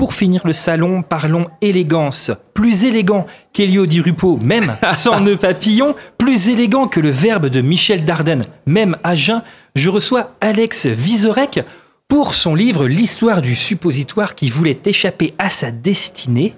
Pour finir le salon, parlons élégance. Plus élégant qu'Elio Di Rupo, même sans nœud papillon, plus élégant que le verbe de Michel Dardenne, même à jeun, je reçois Alex Vizorek pour son livre L'histoire du suppositoire qui voulait échapper à sa destinée.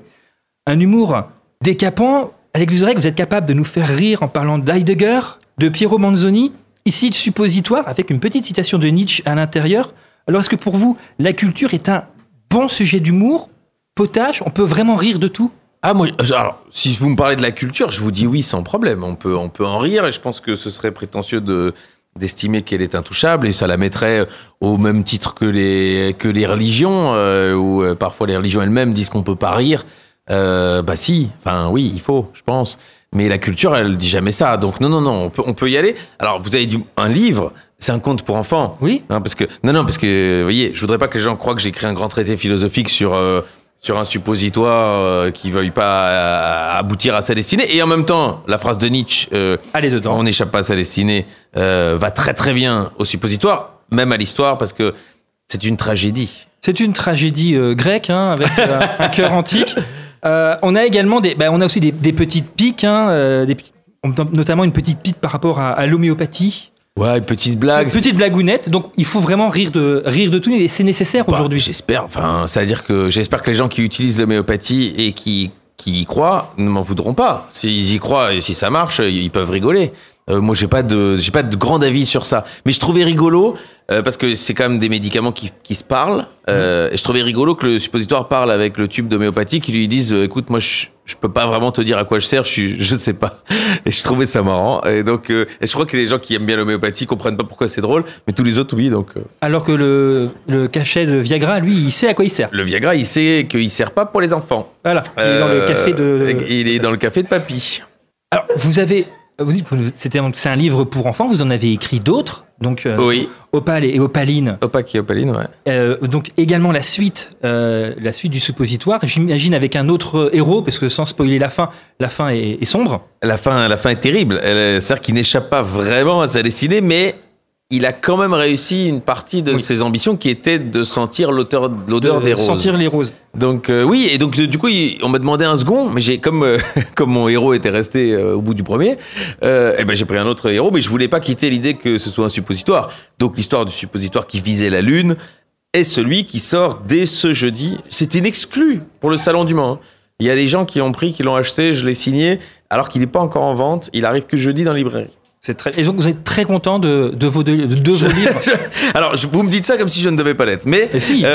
Un humour décapant. Alex Vizorek, vous êtes capable de nous faire rire en parlant d'Heidegger, de Piero Manzoni, ici le suppositoire, avec une petite citation de Nietzsche à l'intérieur. Alors est-ce que pour vous, la culture est un bon sujet d'humour, potage, on peut vraiment rire de tout? Ah moi, alors, si vous me parlez de la culture, je vous dis oui sans problème. On peut, on peut en rire et je pense que ce serait prétentieux de d'estimer qu'elle est intouchable et ça la mettrait au même titre que les que les religions euh, où euh, parfois les religions elles-mêmes disent qu'on peut pas rire. Euh, bah si, enfin oui, il faut, je pense. Mais la culture, elle dit jamais ça. Donc non, non, non, on peut, on peut y aller. Alors vous avez dit un livre, c'est un conte pour enfants. Oui. Hein, parce que non, non, parce que vous voyez, je voudrais pas que les gens croient que j'ai écrit un grand traité philosophique sur euh, sur un suppositoire euh, qui veuille pas euh, aboutir à sa destinée. Et en même temps, la phrase de Nietzsche, euh, Allez dedans. on n'échappe pas à sa destinée, euh, va très très bien au suppositoire, même à l'histoire, parce que c'est une tragédie. C'est une tragédie euh, grecque hein, avec un cœur antique. Euh, on a également des, bah, on a aussi des, des petites piques, hein, euh, des notamment une petite pique par rapport à, à l'homéopathie. Ouais, une petite blague. Une petite blagounette. Donc il faut vraiment rire de rire de tout et c'est nécessaire Bah, aujourd'hui. J'espère. Enfin, ça veut dire que j'espère que les gens qui utilisent l'homéopathie et qui qui y croient ne m'en voudront pas. S'ils y croient et si ça marche, ils peuvent rigoler. Euh, moi, j'ai pas de j'ai pas de grand avis sur ça. Mais je trouvais rigolo euh, parce que c'est quand même des médicaments qui qui se parlent. Euh, et je trouvais rigolo que le suppositoire parle avec le tube d'homéopathie qui lui disent écoute, moi je je peux pas vraiment te dire à quoi je sers, je suis, je sais pas. Et je trouvais ça marrant. Et donc, et je crois que les gens qui aiment bien l'homéopathie comprennent pas pourquoi c'est drôle, mais tous les autres oui. Donc, Alors que le, le cachet de Viagra, lui, il sait à quoi il sert. le Viagra, il sait qu'il sert pas pour les enfants. Voilà. Il est dans le café de. Il est dans le café de papy. Alors vous avez, vous dites, que c'était c'est un livre pour enfants. Vous en avez écrit d'autres. Donc euh, Oui. Opale et Opaline. Opak et Opaline, ouais. Euh, donc également la suite, euh, la suite du suppositoire. J'imagine avec un autre héros, parce que sans spoiler la fin, la fin est, est sombre. La fin, la fin est terrible. C'est-à-dire qu'il n'échappe pas vraiment à sa destinée, mais il a quand même réussi une partie de Oui. ses ambitions qui était de sentir l'odeur De des roses. Sentir les roses. Donc euh, oui, et donc du coup, on m'a demandé un second, mais j'ai comme euh, comme mon héros était resté euh, au bout du premier, eh ben j'ai pris un autre héros, mais je voulais pas quitter l'idée que ce soit un suppositoire. Donc l'histoire du suppositoire qui visait la lune est celui qui sort dès ce jeudi. C'est inexclu pour le salon du Mans. hein. Il y a des gens qui l'ont pris, qui l'ont acheté, je l'ai signé, alors qu'il n'est pas encore en vente. Il arrive que jeudi dans la librairie. C'est très. Et donc vous êtes très content de, de vos deux, de deux vos livres. Alors, je- vous me dites ça comme si je ne devais pas l'être, mais si, euh,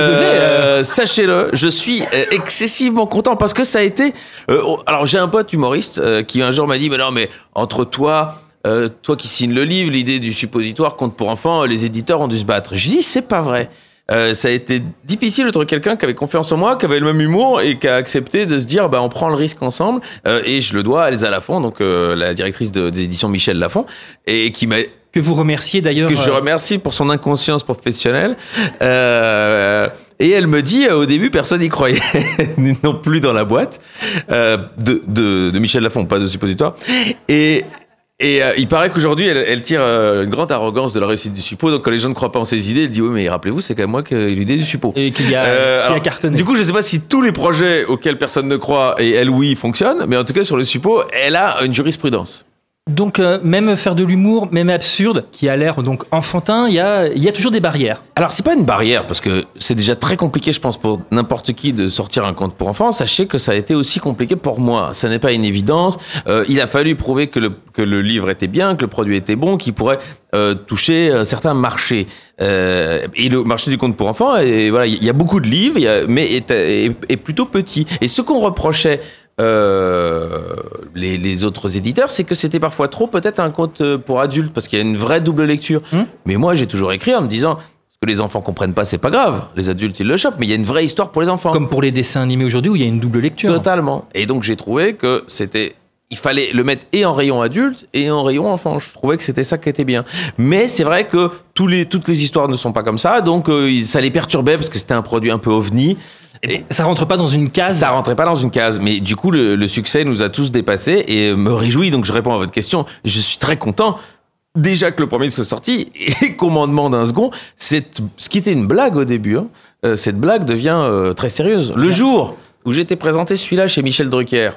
euh. sachez-le, je suis euh, excessivement content parce que ça a été. euh, alors, j'ai un pote humoriste euh, qui un jour m'a dit, mais non, mais entre toi. euh, toi qui signes le livre, l'idée du suppositoire compte pour enfants, les éditeurs ont dû se battre. Je dis, c'est pas vrai. Euh, ça a été difficile de trouver quelqu'un qui avait confiance en moi, qui avait le même humour et qui a accepté de se dire, bah, on prend le risque ensemble. Euh, et je le dois à Elsa Lafont, donc euh, la directrice de- des éditions Michel Lafont, et qui m'a que vous remerciez d'ailleurs. que je euh, remercie pour son inconscience professionnelle. Euh, et elle me dit, au début, personne n'y croyait non plus dans la boîte euh, de, de, de Michel Lafont, pas de suppositoire. Et, et euh, il paraît qu'aujourd'hui, elle, elle tire euh, une grande arrogance de la réussite du suppo. Donc quand les gens ne croient pas en ses idées, elle dit, oui, mais rappelez-vous, c'est quand même moi qui ai l'idée du suppo. Et qu'il y a, Euh, qu'il a cartonné. Du coup, je sais pas si tous les projets auxquels personne ne croit et elle, oui, fonctionnent, mais en tout cas, sur le suppo, elle a une jurisprudence. Donc euh, même faire de l'humour, même absurde, qui a l'air donc enfantin, il y a, toujours des barrières. Alors, c'est pas une barrière, parce que c'est déjà très compliqué, je pense, pour n'importe qui de sortir un conte pour enfants. Sachez que ça a été aussi compliqué pour moi. Ça n'est pas une évidence. Euh, il a fallu prouver que le, livre était bien, que le produit était bon, qu'il pourrait euh, toucher un certain marché. Et le marché du conte pour enfants, il y a beaucoup de livres, mais est plutôt petit. Et ce qu'on reprochait euh, les, les autres éditeurs, c'est que c'était parfois trop peut-être un conte euh, pour adultes, parce qu'il y a une vraie double lecture. Hmm. Mais moi, j'ai toujours écrit en me disant, ce que les enfants comprennent pas, c'est pas grave. Les adultes, ils le chopent, mais il y a une vraie histoire pour les enfants. Comme pour les dessins animés aujourd'hui où il y a une double lecture. Totalement. Et donc, j'ai trouvé que c'était. Il fallait le mettre et en rayon adulte et en rayon enfant. Je trouvais que c'était ça qui était bien. Mais c'est vrai que tous les, toutes les histoires ne sont pas comme ça, donc euh, ça les perturbait parce que c'était un produit un peu ovni. Et Ça rentre pas dans une case. ça rentrait pas dans une case, mais du coup le, le succès nous a tous dépassés et me réjouit. Donc je réponds à votre question. Je suis très content déjà que le premier soit sorti et qu'on m'en demande un second, cette, ce qui était une blague au début, hein, euh, cette blague devient euh, très sérieuse. Le jour où j'étais présenté celui-là chez Michel Drucker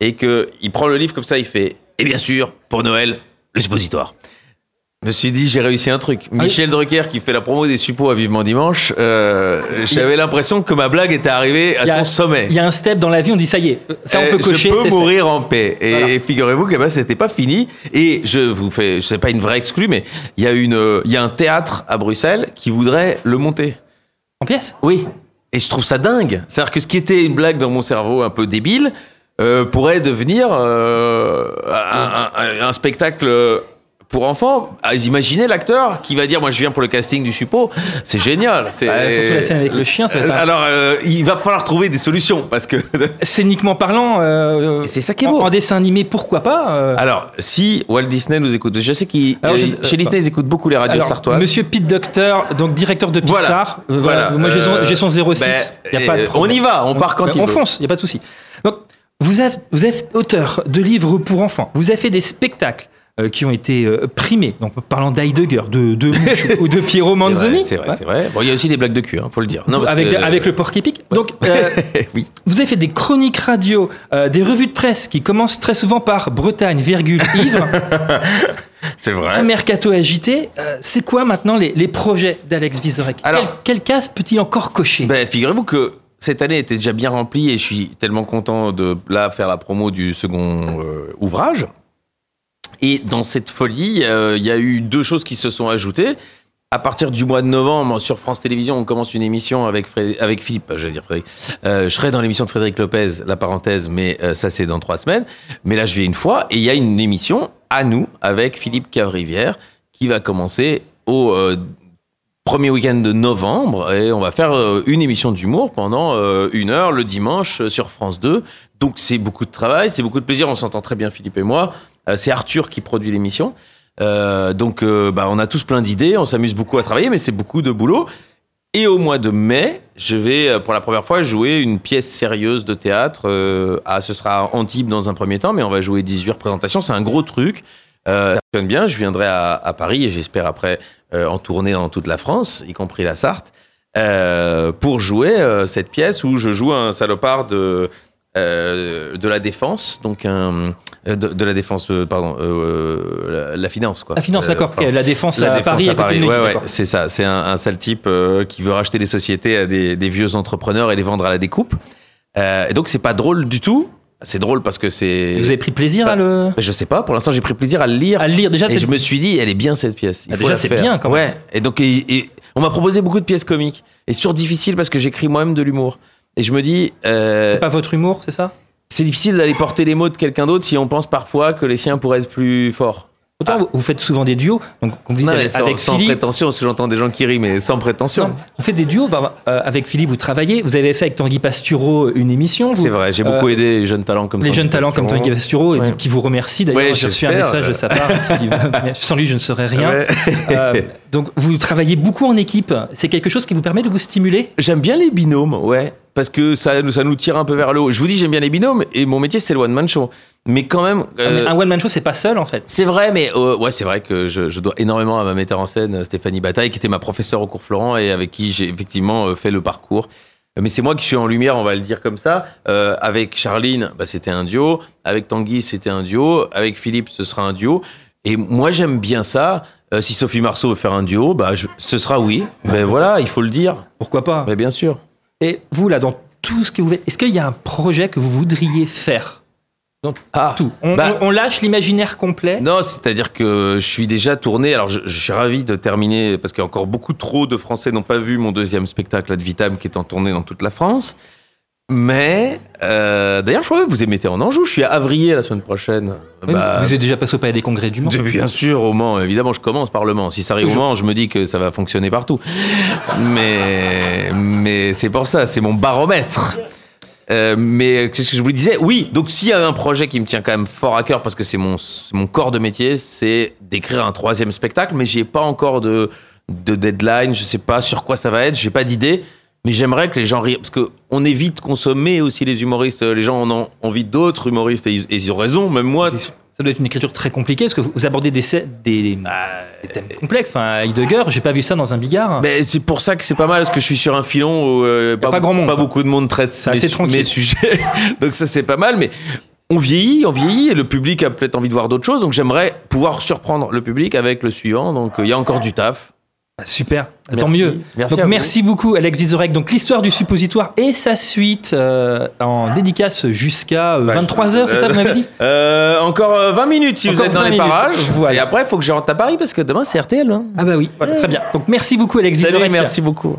et que il prend le livre comme ça, il fait et bien sûr pour Noël le suppositoire. Je me suis dit, j'ai réussi un truc. Michel Drucker, qui fait la promo des suppos à Vivement Dimanche, euh, j'avais l'impression que ma blague était arrivée à a- son sommet. Il y a un step dans la vie, on dit ça y est, ça on Euh, peut cocher. Je peux c'est fait. mourir en paix. Et, Voilà. figurez-vous que ben, c'était pas fini. Et je vous fais, sais pas une vraie exclue, mais il y a une, il y a un théâtre à Bruxelles qui voudrait le monter. En pièce? Oui. Et je trouve ça dingue. C'est-à-dire que ce qui était une blague dans mon cerveau un peu débile euh, pourrait devenir euh, un, un- un spectacle pour enfants. Ah, Imaginez l'acteur qui va dire moi je viens pour le casting du suppôt. C'est génial. C'est Bah, surtout la scène avec le chien, ça va être un- Alors euh, il va falloir trouver des solutions parce que Scéniquement parlant, euh, c'est ça qui est beau. En, dessin animé, pourquoi pas euh, Alors, si Walt Disney nous écoute, je sais qu'il chez Disney ils écoutent beaucoup les radios Alors, sartoises. Monsieur Pete Docter, donc directeur de. Pixar. voilà. Voilà. Moi, j'ai son, Euh, j'ai son 06. ben, y a pas de problème. on y va, on part quand Ben, il On veut. fonce, il n'y a pas de souci. Donc, vous êtes, vous êtes auteur de livres pour enfants. Vous avez fait des spectacles qui ont été euh, primés. Donc, parlant d'Heidegger, de, de Munch ou de Piero C'est Manzoni. vrai, c'est vrai, Ouais. c'est vrai. Bon, il y a aussi des blagues de cul, hein, faut le dire. Non, parce avec, que- avec le porc épic. Donc, euh, oui. vous avez fait des chroniques radio, euh, des revues de presse qui commencent très souvent par Bretagne, virgule, ivre. C'est Un vrai. mercato agité, euh, c'est quoi maintenant les, les projets d'Alex Vizorek Alors- Quelle, quelle case peut-il encore cocher Ben, figurez-vous que cette année était déjà bien remplie et je suis tellement content de là faire la promo du second euh, ouvrage. Et dans cette folie, euh, il y a eu deux choses qui se sont ajoutées. À partir du mois de novembre, sur France Télévisions, on commence une émission avec, Philippe, je vais dire Frédéric. Euh, je serai dans l'émission de Frédéric Lopez, la parenthèse, mais euh, ça c'est dans trois semaines. Mais là, je vais une fois et il y a une émission à nous avec Philippe Cavrivière qui va commencer au euh, premier week-end de novembre et on va faire euh, une émission d'humour pendant euh, une heure le dimanche euh, sur France 2. Donc c'est beaucoup de travail, c'est beaucoup de plaisir. On s'entend très bien Philippe et moi. Euh, c'est Arthur qui produit l'émission. Euh, donc euh, bah, on a tous plein d'idées, on s'amuse beaucoup à travailler, mais c'est beaucoup de boulot. Et au mois de mai, je vais pour la première fois jouer une pièce sérieuse de théâtre. Ah, ce sera Antibes dans un premier temps, mais on va jouer 18 représentations. C'est un gros truc. Ça fonctionne bien. Je viendrai à, Paris et j'espère après en tournée dans toute la France, y compris la Sarthe, pour jouer cette pièce où je joue un salopard de euh, de la défense, donc un euh, de, de la défense, euh, pardon, euh, la, la finance quoi. La finance, d'accord. La défense La à défense Paris, à Paris. Ouais, ouais, c'est ça. C'est un, un sale type qui veut racheter des sociétés à des, des vieux entrepreneurs et les vendre à la découpe. Et donc c'est pas drôle du tout. C'est drôle parce que c'est. Vous avez pris plaisir à le Je sais pas. Pour l'instant, j'ai pris plaisir à le lire. à le lire déjà. Et je me suis dit, elle est bien cette pièce. Ah, déjà, c'est bien, quand même. Ouais. Et donc, et- et on m'a proposé beaucoup de pièces comiques. Et c'est toujours difficile parce que j'écris moi-même de l'humour. Et je me dis, euh, C'est pas votre humour, c'est ça? c'est difficile d'aller porter les mots de quelqu'un d'autre si on pense parfois que les siens pourraient être plus forts. Autant vous- vous faites souvent des duos, donc vous dites Non, avec, sans, avec sans Philippe. prétention, parce que j'entends des gens qui rient, mais sans prétention. Non, vous faites des duos, bah, euh, avec Philippe, vous travaillez. Vous avez fait avec Tanguy Pastureau une émission. C'est vrai, j'ai beaucoup euh, aidé les jeunes talents comme les Tanguy jeunes talents comme. Tanguy Pastureau, et Ouais. qui vous remercie d'ailleurs. Ouais, J'ai reçu un message de sa part. qui dit, Sans lui, je ne serais rien. Ouais. Euh, donc, vous travaillez beaucoup en équipe. C'est quelque chose qui vous permet de vous stimuler? J'aime bien les binômes, ouais. Parce que ça, ça nous tire un peu vers le haut. Je vous dis, j'aime bien les binômes et mon métier, c'est le one-man show. Mais quand même. euh, Un one-man show, c'est pas seul, en fait. C'est vrai, mais euh, ouais, c'est vrai que je, je dois énormément à ma metteur en scène, euh, Stéphanie Bataille, qui était ma professeure au cours Florent et avec qui j'ai effectivement fait le parcours. Mais c'est moi qui suis en lumière, on va le dire comme ça. Euh, avec Charline, bah, c'était un duo. Avec Tanguy, c'était un duo. Avec Philippe, ce sera un duo. Et moi, j'aime bien ça. Euh, si Sophie Marceau veut faire un duo, bah, je- ce sera oui. Mais voilà, il faut le dire. Pourquoi pas? Mais bien sûr. Et vous, là, dans tout ce que vous faites, est-ce qu'il y a un projet que vous voudriez faire Dans Ah, tout. On, bah- on- on lâche l'imaginaire complet. Non, c'est-à-dire que je suis déjà tourné. Alors, je, je suis ravi de terminer parce qu'il y a encore beaucoup trop de Français n'ont pas vu mon deuxième spectacle Ad Vitam qui est en tournée dans toute la France. Mais euh, d'ailleurs, je crois que vous émettez en Anjou. Je suis à Avrier la semaine prochaine. Bah, vous êtes déjà passé au Palais des Congrès du Mans. bien sûr, au Mans. Évidemment, je commence par le Mans. Si ça arrive au Mans, je me dis que ça va fonctionner partout. Mais, mais c'est pour ça, c'est mon baromètre. Euh, mais qu'est-ce que je vous disais Oui, donc s'il y a un projet qui me tient quand même fort à cœur parce que c'est mon, c'est mon corps de métier, c'est d'écrire un troisième spectacle, mais j'ai pas encore de, de deadline, je sais pas sur quoi ça va être, j'ai pas d'idée, mais j'aimerais que les gens rient parce que on est vite consommé aussi les humoristes, les gens en ont envie d'autres humoristes et ils, et ils ont raison, même moi. Ça doit être une écriture très compliquée parce que vous abordez des, scè- des, des thèmes complexes. Enfin, Heidegger, j'ai pas vu ça dans un bigard. Mais c'est pour ça que c'est pas mal parce que je suis sur un filon où euh, pas grand monde, pas beaucoup de monde traite mes, assez tranquille. mes sujets. donc ça c'est pas mal, mais on vieillit, on vieillit et le public a peut-être envie de voir d'autres choses. Donc j'aimerais pouvoir surprendre le public avec le suivant. Donc euh, il y a encore du taf. Ah, super, tant mieux. Merci Donc, merci beaucoup, Alex Vizorek. Donc, l'histoire du suppositoire et sa suite euh, en dédicace jusqu'à Bah, 23h, c'est ça, vous m'avez dit Euh, encore euh, 20 minutes si vous êtes dans 20 les minutes. parages. Voilà. Et après, il faut que je rentre à Paris parce que demain c'est RTL. hein. Ah, bah oui, voilà, très bien. Donc, merci beaucoup, Alex Salut, Vizorek. merci beaucoup.